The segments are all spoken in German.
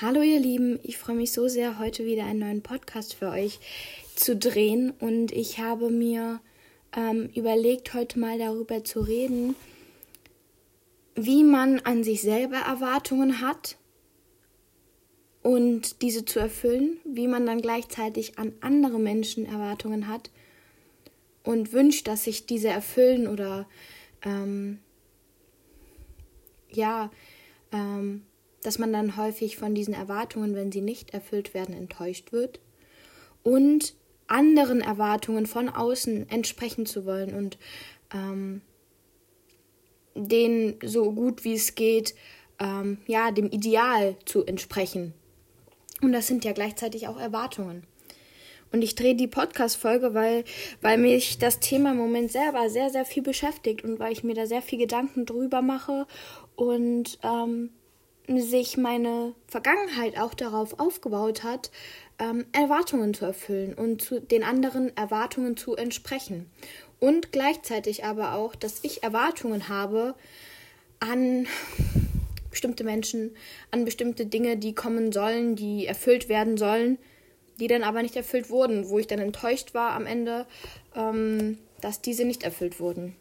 Hallo ihr Lieben, ich freue mich so sehr, heute wieder einen neuen Podcast für euch zu drehen. Und ich habe mir ähm, überlegt, heute mal darüber zu reden, wie man an sich selber Erwartungen hat und diese zu erfüllen, wie man dann gleichzeitig an andere Menschen Erwartungen hat und wünscht, dass sich diese erfüllen oder ähm, ja, ähm, dass man dann häufig von diesen Erwartungen, wenn sie nicht erfüllt werden, enttäuscht wird und anderen Erwartungen von außen entsprechen zu wollen und ähm, denen so gut wie es geht, ähm, ja, dem Ideal zu entsprechen. Und das sind ja gleichzeitig auch Erwartungen. Und ich drehe die Podcast-Folge, weil, weil mich das Thema im Moment selber sehr, sehr viel beschäftigt und weil ich mir da sehr viel Gedanken drüber mache und ähm, sich meine Vergangenheit auch darauf aufgebaut hat, ähm, Erwartungen zu erfüllen und zu den anderen Erwartungen zu entsprechen. Und gleichzeitig aber auch, dass ich Erwartungen habe an bestimmte Menschen, an bestimmte Dinge, die kommen sollen, die erfüllt werden sollen, die dann aber nicht erfüllt wurden, wo ich dann enttäuscht war am Ende, ähm, dass diese nicht erfüllt wurden.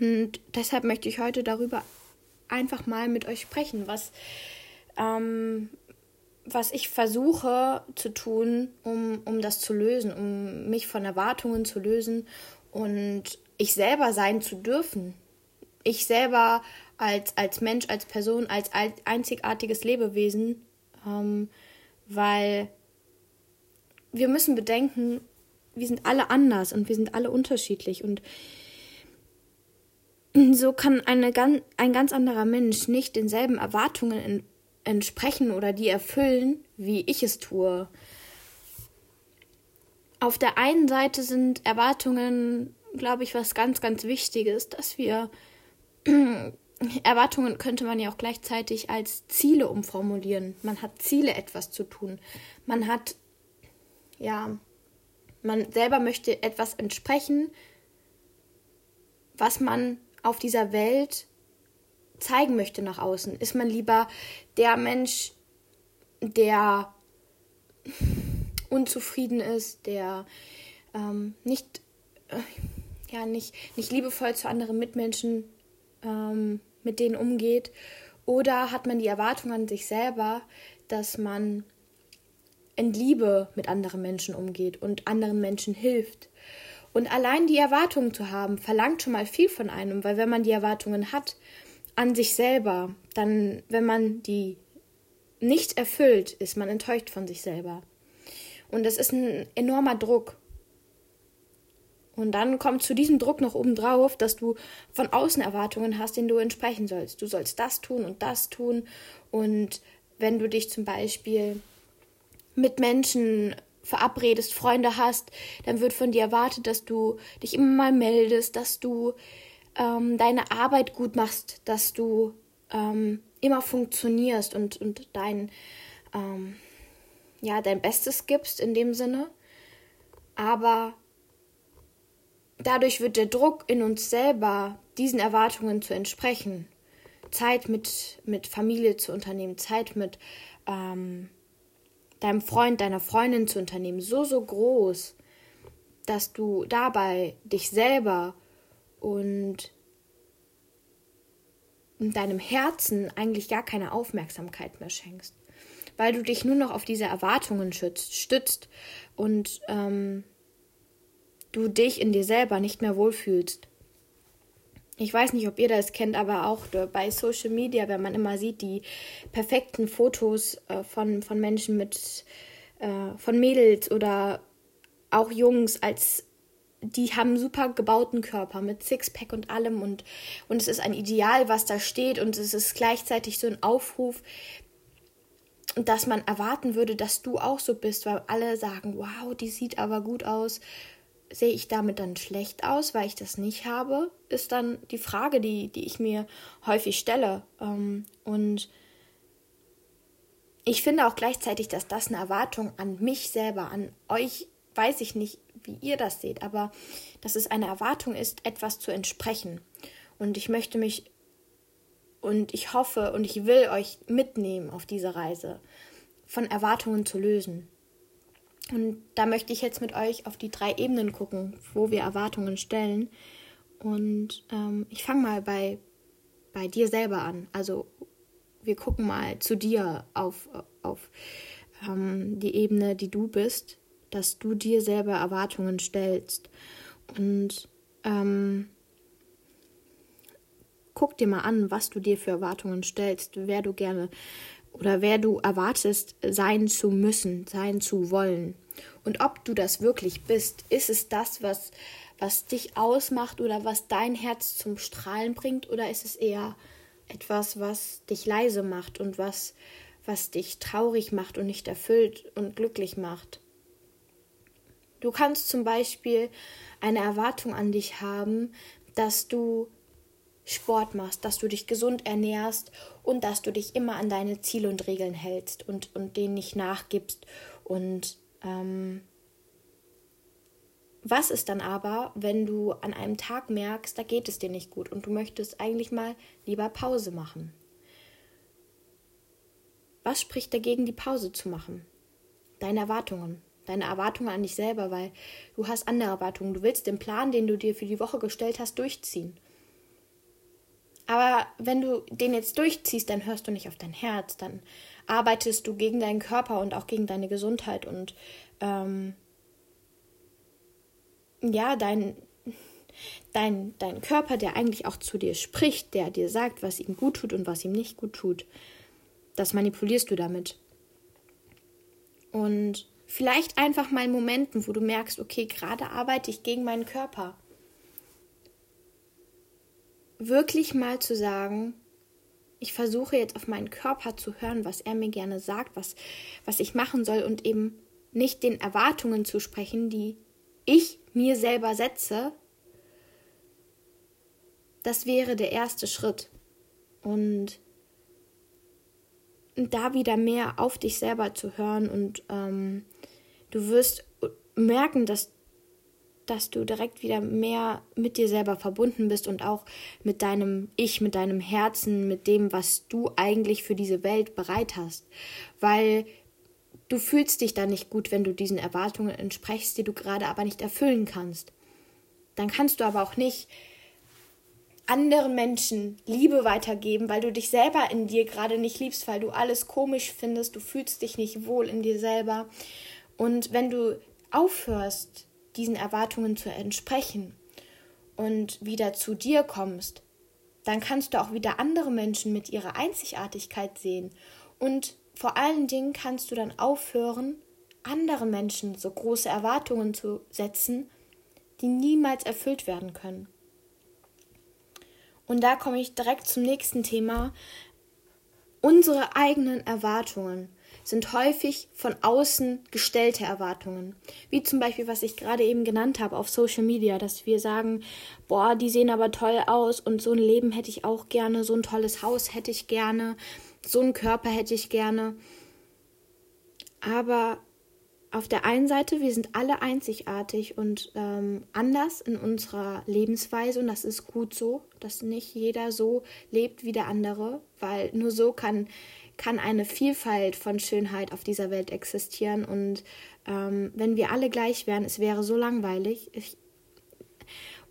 Und deshalb möchte ich heute darüber einfach mal mit euch sprechen, was, ähm, was ich versuche zu tun, um, um das zu lösen, um mich von Erwartungen zu lösen und ich selber sein zu dürfen. Ich selber als, als Mensch, als Person, als einzigartiges Lebewesen, ähm, weil wir müssen bedenken, wir sind alle anders und wir sind alle unterschiedlich und so kann eine, ein ganz anderer Mensch nicht denselben Erwartungen entsprechen oder die erfüllen, wie ich es tue. Auf der einen Seite sind Erwartungen, glaube ich, was ganz, ganz Wichtiges, dass wir Erwartungen könnte man ja auch gleichzeitig als Ziele umformulieren. Man hat Ziele, etwas zu tun. Man hat, ja, man selber möchte etwas entsprechen, was man auf dieser Welt zeigen möchte nach außen? Ist man lieber der Mensch, der unzufrieden ist, der ähm, nicht, äh, ja, nicht, nicht liebevoll zu anderen Mitmenschen ähm, mit denen umgeht? Oder hat man die Erwartung an sich selber, dass man in Liebe mit anderen Menschen umgeht und anderen Menschen hilft? Und allein die Erwartungen zu haben, verlangt schon mal viel von einem, weil wenn man die Erwartungen hat an sich selber, dann, wenn man die nicht erfüllt, ist man enttäuscht von sich selber. Und das ist ein enormer Druck. Und dann kommt zu diesem Druck noch obendrauf, dass du von außen Erwartungen hast, denen du entsprechen sollst. Du sollst das tun und das tun. Und wenn du dich zum Beispiel mit Menschen verabredest, Freunde hast, dann wird von dir erwartet, dass du dich immer mal meldest, dass du ähm, deine Arbeit gut machst, dass du ähm, immer funktionierst und, und dein, ähm, ja, dein Bestes gibst in dem Sinne. Aber dadurch wird der Druck in uns selber, diesen Erwartungen zu entsprechen, Zeit mit, mit Familie zu unternehmen, Zeit mit ähm, deinem Freund, deiner Freundin zu unternehmen, so, so groß, dass du dabei dich selber und deinem Herzen eigentlich gar keine Aufmerksamkeit mehr schenkst, weil du dich nur noch auf diese Erwartungen schützt, stützt und ähm, du dich in dir selber nicht mehr wohlfühlst. Ich weiß nicht, ob ihr das kennt, aber auch bei Social Media, wenn man immer sieht, die perfekten Fotos äh, von, von Menschen mit, äh, von Mädels oder auch Jungs, als die haben super gebauten Körper mit Sixpack und allem und, und es ist ein Ideal, was da steht und es ist gleichzeitig so ein Aufruf, dass man erwarten würde, dass du auch so bist, weil alle sagen, wow, die sieht aber gut aus sehe ich damit dann schlecht aus, weil ich das nicht habe, ist dann die Frage, die, die ich mir häufig stelle. Ähm, und ich finde auch gleichzeitig, dass das eine Erwartung an mich selber, an euch, weiß ich nicht, wie ihr das seht, aber dass es eine Erwartung ist, etwas zu entsprechen. Und ich möchte mich und ich hoffe und ich will euch mitnehmen auf diese Reise, von Erwartungen zu lösen. Und da möchte ich jetzt mit euch auf die drei Ebenen gucken, wo wir Erwartungen stellen. Und ähm, ich fange mal bei, bei dir selber an. Also wir gucken mal zu dir auf, auf ähm, die Ebene, die du bist, dass du dir selber Erwartungen stellst. Und ähm, guck dir mal an, was du dir für Erwartungen stellst, wer du gerne oder wer du erwartest sein zu müssen, sein zu wollen. Und ob du das wirklich bist, ist es das, was, was dich ausmacht oder was dein Herz zum Strahlen bringt, oder ist es eher etwas, was dich leise macht und was, was dich traurig macht und nicht erfüllt und glücklich macht? Du kannst zum Beispiel eine Erwartung an dich haben, dass du Sport machst, dass du dich gesund ernährst und dass du dich immer an deine Ziele und Regeln hältst und, und denen nicht nachgibst. Und ähm, was ist dann aber, wenn du an einem Tag merkst, da geht es dir nicht gut und du möchtest eigentlich mal lieber Pause machen? Was spricht dagegen, die Pause zu machen? Deine Erwartungen. Deine Erwartungen an dich selber, weil du hast andere Erwartungen. Du willst den Plan, den du dir für die Woche gestellt hast, durchziehen. Aber wenn du den jetzt durchziehst, dann hörst du nicht auf dein Herz, dann arbeitest du gegen deinen Körper und auch gegen deine Gesundheit und ähm, ja, dein, dein, dein Körper, der eigentlich auch zu dir spricht, der dir sagt, was ihm gut tut und was ihm nicht gut tut, das manipulierst du damit. Und vielleicht einfach mal in Momenten, wo du merkst, okay, gerade arbeite ich gegen meinen Körper wirklich mal zu sagen, ich versuche jetzt auf meinen Körper zu hören, was er mir gerne sagt, was, was ich machen soll und eben nicht den Erwartungen zu sprechen, die ich mir selber setze, das wäre der erste Schritt. Und da wieder mehr auf dich selber zu hören und ähm, du wirst merken, dass dass du direkt wieder mehr mit dir selber verbunden bist und auch mit deinem Ich, mit deinem Herzen, mit dem, was du eigentlich für diese Welt bereit hast. Weil du fühlst dich dann nicht gut, wenn du diesen Erwartungen entsprichst, die du gerade aber nicht erfüllen kannst. Dann kannst du aber auch nicht anderen Menschen Liebe weitergeben, weil du dich selber in dir gerade nicht liebst, weil du alles komisch findest, du fühlst dich nicht wohl in dir selber. Und wenn du aufhörst, diesen Erwartungen zu entsprechen und wieder zu dir kommst, dann kannst du auch wieder andere Menschen mit ihrer Einzigartigkeit sehen und vor allen Dingen kannst du dann aufhören, anderen Menschen so große Erwartungen zu setzen, die niemals erfüllt werden können. Und da komme ich direkt zum nächsten Thema. Unsere eigenen Erwartungen sind häufig von außen gestellte Erwartungen. Wie zum Beispiel, was ich gerade eben genannt habe auf Social Media, dass wir sagen, boah, die sehen aber toll aus und so ein Leben hätte ich auch gerne, so ein tolles Haus hätte ich gerne, so einen Körper hätte ich gerne. Aber auf der einen Seite, wir sind alle einzigartig und ähm, anders in unserer Lebensweise und das ist gut so, dass nicht jeder so lebt wie der andere, weil nur so kann kann eine Vielfalt von Schönheit auf dieser Welt existieren. Und ähm, wenn wir alle gleich wären, es wäre so langweilig. Ich,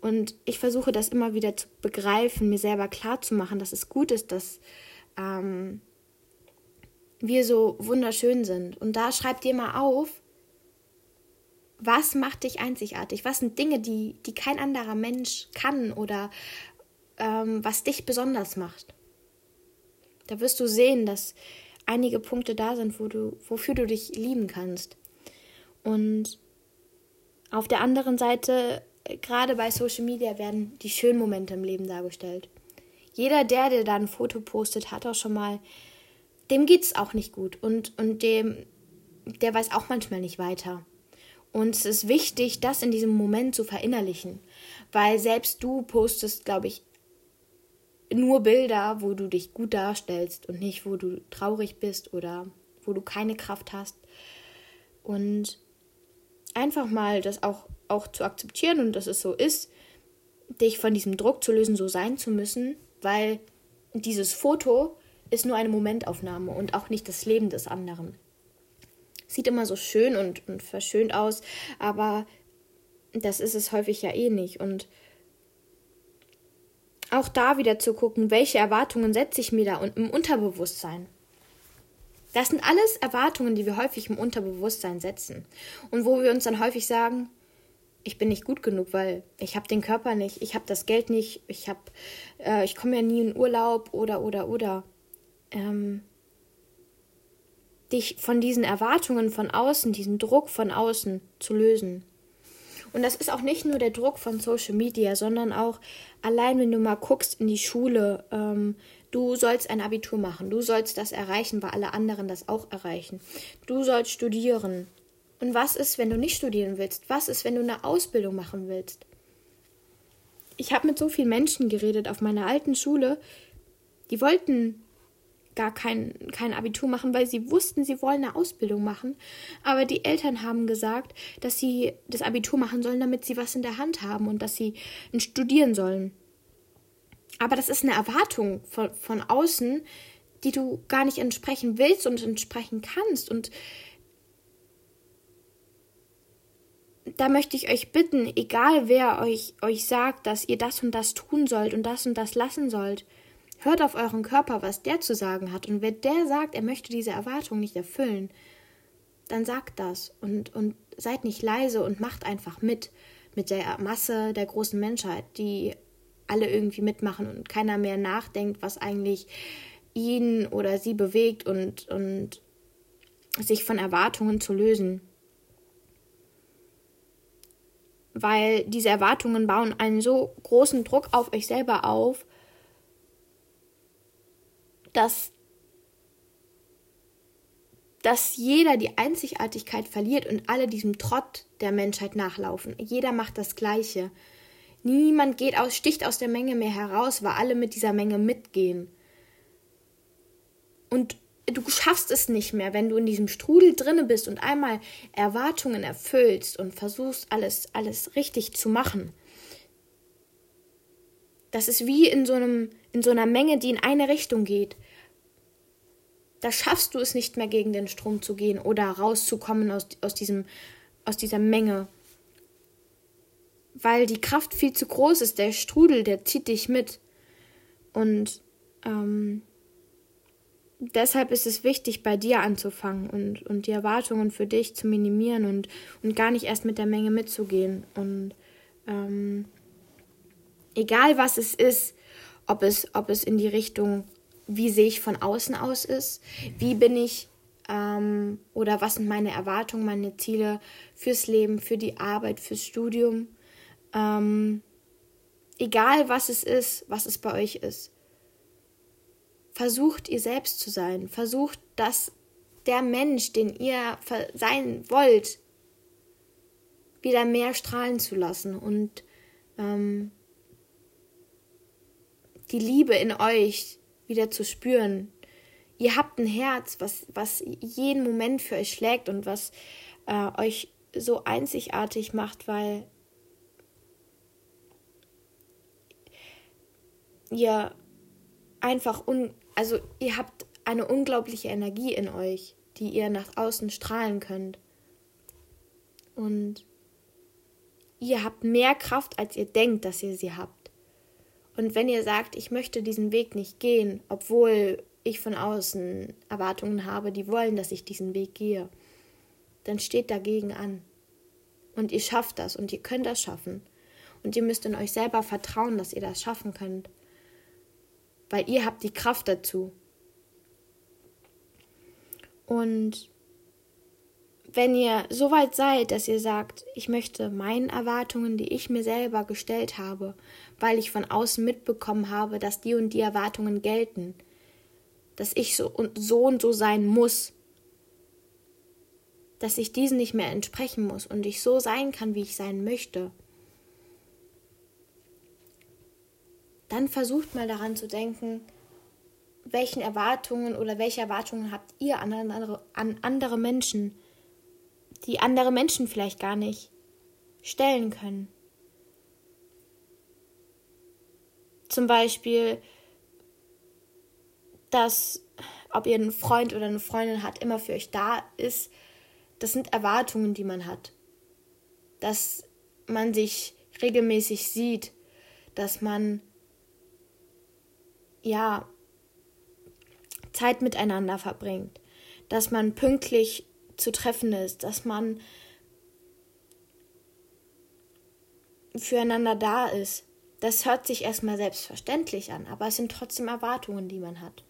und ich versuche das immer wieder zu begreifen, mir selber klar zu machen, dass es gut ist, dass ähm, wir so wunderschön sind. Und da schreibt dir mal auf, was macht dich einzigartig? Was sind Dinge, die, die kein anderer Mensch kann oder ähm, was dich besonders macht? Da wirst du sehen, dass einige Punkte da sind, wo du, wofür du dich lieben kannst. Und auf der anderen Seite, gerade bei Social Media, werden die schönen Momente im Leben dargestellt. Jeder, der dir da ein Foto postet, hat auch schon mal, dem geht's auch nicht gut und, und dem, der weiß auch manchmal nicht weiter. Und es ist wichtig, das in diesem Moment zu verinnerlichen, weil selbst du postest, glaube ich, nur Bilder, wo du dich gut darstellst und nicht, wo du traurig bist oder wo du keine Kraft hast. Und einfach mal das auch, auch zu akzeptieren und dass es so ist, dich von diesem Druck zu lösen, so sein zu müssen, weil dieses Foto ist nur eine Momentaufnahme und auch nicht das Leben des anderen. Sieht immer so schön und, und verschönt aus, aber das ist es häufig ja eh nicht. Und auch da wieder zu gucken, welche Erwartungen setze ich mir da und im Unterbewusstsein. Das sind alles Erwartungen, die wir häufig im Unterbewusstsein setzen und wo wir uns dann häufig sagen, ich bin nicht gut genug, weil ich habe den Körper nicht, ich habe das Geld nicht, ich habe, äh, ich komme ja nie in Urlaub oder oder oder. Ähm, dich von diesen Erwartungen von außen, diesen Druck von außen zu lösen. Und das ist auch nicht nur der Druck von Social Media, sondern auch allein, wenn du mal guckst in die Schule, ähm, du sollst ein Abitur machen, du sollst das erreichen, weil alle anderen das auch erreichen. Du sollst studieren, und was ist, wenn du nicht studieren willst? Was ist, wenn du eine Ausbildung machen willst? Ich habe mit so vielen Menschen geredet auf meiner alten Schule, die wollten gar kein, kein Abitur machen, weil sie wussten, sie wollen eine Ausbildung machen. Aber die Eltern haben gesagt, dass sie das Abitur machen sollen, damit sie was in der Hand haben und dass sie studieren sollen. Aber das ist eine Erwartung von, von außen, die du gar nicht entsprechen willst und entsprechen kannst. Und da möchte ich euch bitten, egal wer euch, euch sagt, dass ihr das und das tun sollt und das und das lassen sollt, hört auf euren Körper, was der zu sagen hat. Und wenn der sagt, er möchte diese Erwartung nicht erfüllen, dann sagt das und, und seid nicht leise und macht einfach mit, mit der Masse der großen Menschheit, die alle irgendwie mitmachen und keiner mehr nachdenkt, was eigentlich ihn oder sie bewegt und, und sich von Erwartungen zu lösen weil diese Erwartungen bauen einen so großen Druck auf euch selber auf, dass, dass jeder die Einzigartigkeit verliert und alle diesem Trott der Menschheit nachlaufen. Jeder macht das Gleiche. Niemand geht aus, sticht aus der Menge mehr heraus, weil alle mit dieser Menge mitgehen. Und du schaffst es nicht mehr, wenn du in diesem Strudel drinne bist und einmal Erwartungen erfüllst und versuchst alles alles richtig zu machen. Das ist wie in so einem in so einer Menge, die in eine Richtung geht. Da schaffst du es nicht mehr gegen den Strom zu gehen oder rauszukommen aus, aus diesem aus dieser Menge. Weil die Kraft viel zu groß ist, der Strudel, der zieht dich mit. Und ähm, deshalb ist es wichtig, bei dir anzufangen und, und die Erwartungen für dich zu minimieren und, und gar nicht erst mit der Menge mitzugehen. Und ähm, egal was es ist, ob es, ob es in die Richtung, wie sehe ich von außen aus ist, wie bin ich ähm, oder was sind meine Erwartungen, meine Ziele fürs Leben, für die Arbeit, fürs Studium. Ähm, egal was es ist, was es bei euch ist versucht ihr selbst zu sein. Versucht, dass der Mensch, den ihr sein wollt, wieder mehr strahlen zu lassen und ähm, die Liebe in euch wieder zu spüren. Ihr habt ein Herz, was, was jeden Moment für euch schlägt und was äh, euch so einzigartig macht, weil ihr einfach un also ihr habt eine unglaubliche Energie in euch, die ihr nach außen strahlen könnt. Und ihr habt mehr Kraft, als ihr denkt, dass ihr sie habt. Und wenn ihr sagt, ich möchte diesen Weg nicht gehen, obwohl ich von außen Erwartungen habe, die wollen, dass ich diesen Weg gehe, dann steht dagegen an. Und ihr schafft das und ihr könnt das schaffen. Und ihr müsst in euch selber vertrauen, dass ihr das schaffen könnt weil ihr habt die Kraft dazu. Und wenn ihr so weit seid, dass ihr sagt, ich möchte meinen Erwartungen, die ich mir selber gestellt habe, weil ich von außen mitbekommen habe, dass die und die Erwartungen gelten, dass ich so und so und so sein muss, dass ich diesen nicht mehr entsprechen muss und ich so sein kann, wie ich sein möchte, dann versucht mal daran zu denken, welchen Erwartungen oder welche Erwartungen habt ihr an andere, an andere Menschen, die andere Menschen vielleicht gar nicht stellen können. Zum Beispiel, dass, ob ihr einen Freund oder eine Freundin habt, immer für euch da ist, das sind Erwartungen, die man hat. Dass man sich regelmäßig sieht, dass man ja Zeit miteinander verbringt, dass man pünktlich zu treffen ist, dass man füreinander da ist. Das hört sich erstmal selbstverständlich an, aber es sind trotzdem Erwartungen, die man hat.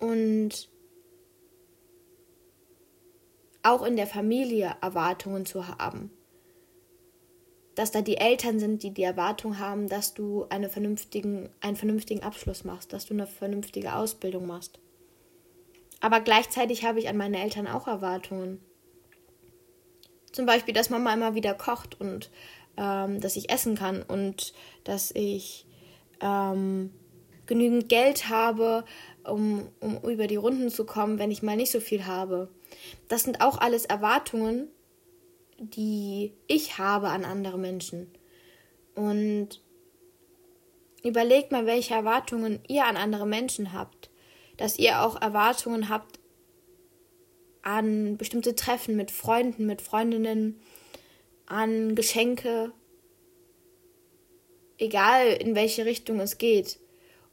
Und auch in der Familie Erwartungen zu haben. Dass da die Eltern sind, die die Erwartung haben, dass du eine vernünftigen, einen vernünftigen Abschluss machst, dass du eine vernünftige Ausbildung machst. Aber gleichzeitig habe ich an meine Eltern auch Erwartungen. Zum Beispiel, dass Mama immer wieder kocht und ähm, dass ich essen kann und dass ich ähm, genügend Geld habe, um, um über die Runden zu kommen, wenn ich mal nicht so viel habe. Das sind auch alles Erwartungen, die ich habe an andere Menschen. Und überlegt mal, welche Erwartungen ihr an andere Menschen habt. Dass ihr auch Erwartungen habt an bestimmte Treffen mit Freunden, mit Freundinnen, an Geschenke, egal in welche Richtung es geht.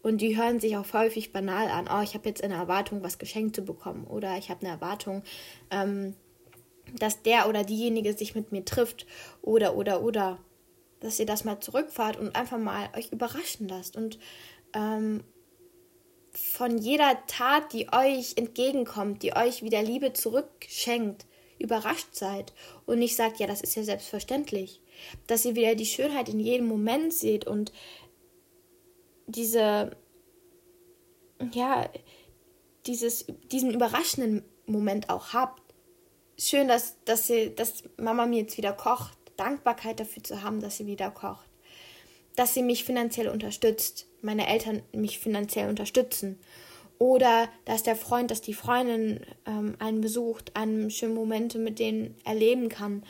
Und die hören sich auch häufig banal an. Oh, ich habe jetzt eine Erwartung, was geschenkt zu bekommen. Oder ich habe eine Erwartung, ähm, dass der oder diejenige sich mit mir trifft. Oder, oder, oder. Dass ihr das mal zurückfahrt und einfach mal euch überraschen lasst. Und ähm, von jeder Tat, die euch entgegenkommt, die euch wieder Liebe zurückschenkt, überrascht seid und nicht sagt, ja, das ist ja selbstverständlich. Dass ihr wieder die Schönheit in jedem Moment seht und diese, ja, dieses, diesen überraschenden Moment auch habt. Schön, dass, dass, sie, dass Mama mir jetzt wieder kocht. Dankbarkeit dafür zu haben, dass sie wieder kocht. Dass sie mich finanziell unterstützt. Meine Eltern mich finanziell unterstützen. Oder dass der Freund, dass die Freundin ähm, einen besucht, einen schönen Momente mit denen erleben kann.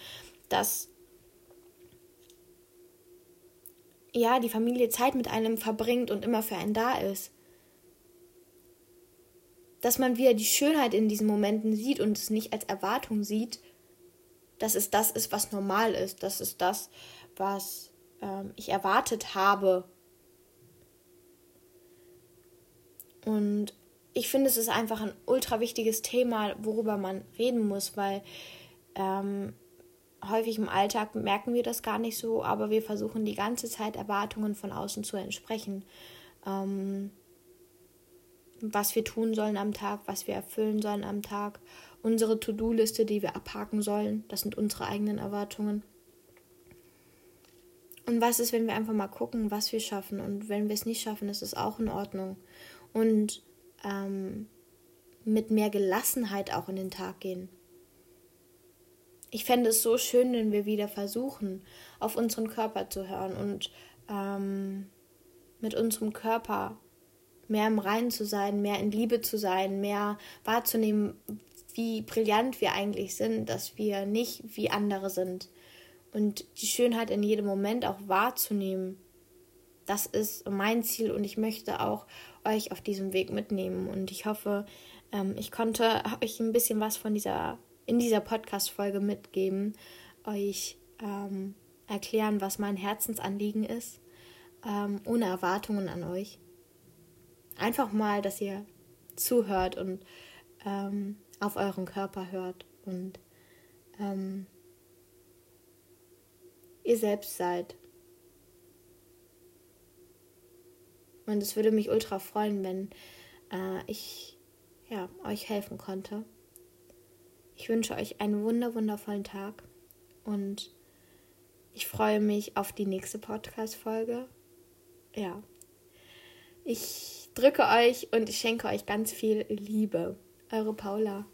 Dass ja, die Familie Zeit mit einem verbringt und immer für einen da ist. Dass man wieder die Schönheit in diesen Momenten sieht und es nicht als Erwartung sieht, dass es das ist, was normal ist, dass es das, was ähm, ich erwartet habe. Und ich finde, es ist einfach ein ultra wichtiges Thema, worüber man reden muss, weil ähm, häufig im Alltag merken wir das gar nicht so, aber wir versuchen die ganze Zeit Erwartungen von außen zu entsprechen. Ähm, was wir tun sollen am Tag, was wir erfüllen sollen am Tag, unsere To-Do-Liste, die wir abhaken sollen, das sind unsere eigenen Erwartungen. Und was ist, wenn wir einfach mal gucken, was wir schaffen und wenn wir es nicht schaffen, ist es auch in Ordnung. Und ähm, mit mehr Gelassenheit auch in den Tag gehen ich fände es so schön, wenn wir wieder versuchen, auf unseren Körper zu hören und ähm, mit unserem Körper mehr im Reinen zu sein, mehr in Liebe zu sein, mehr wahrzunehmen, wie brillant wir eigentlich sind, dass wir nicht wie andere sind. Und die Schönheit in jedem Moment auch wahrzunehmen. Das ist mein Ziel und ich möchte auch euch auf diesem Weg mitnehmen. Und ich hoffe, ähm, ich konnte euch ein bisschen was von dieser in dieser Podcast-Folge mitgeben, euch ähm, erklären, was mein Herzensanliegen ist, ähm, ohne Erwartungen an euch. Einfach mal, dass ihr zuhört und ähm, auf euren Körper hört und ähm, ihr selbst seid. Und es würde mich ultra freuen, wenn äh, ich ja, euch helfen konnte. Ich wünsche euch einen wunder wundervollen Tag und ich freue mich auf die nächste Podcast-Folge. Ja. Ich drücke euch und ich schenke euch ganz viel Liebe. Eure Paula.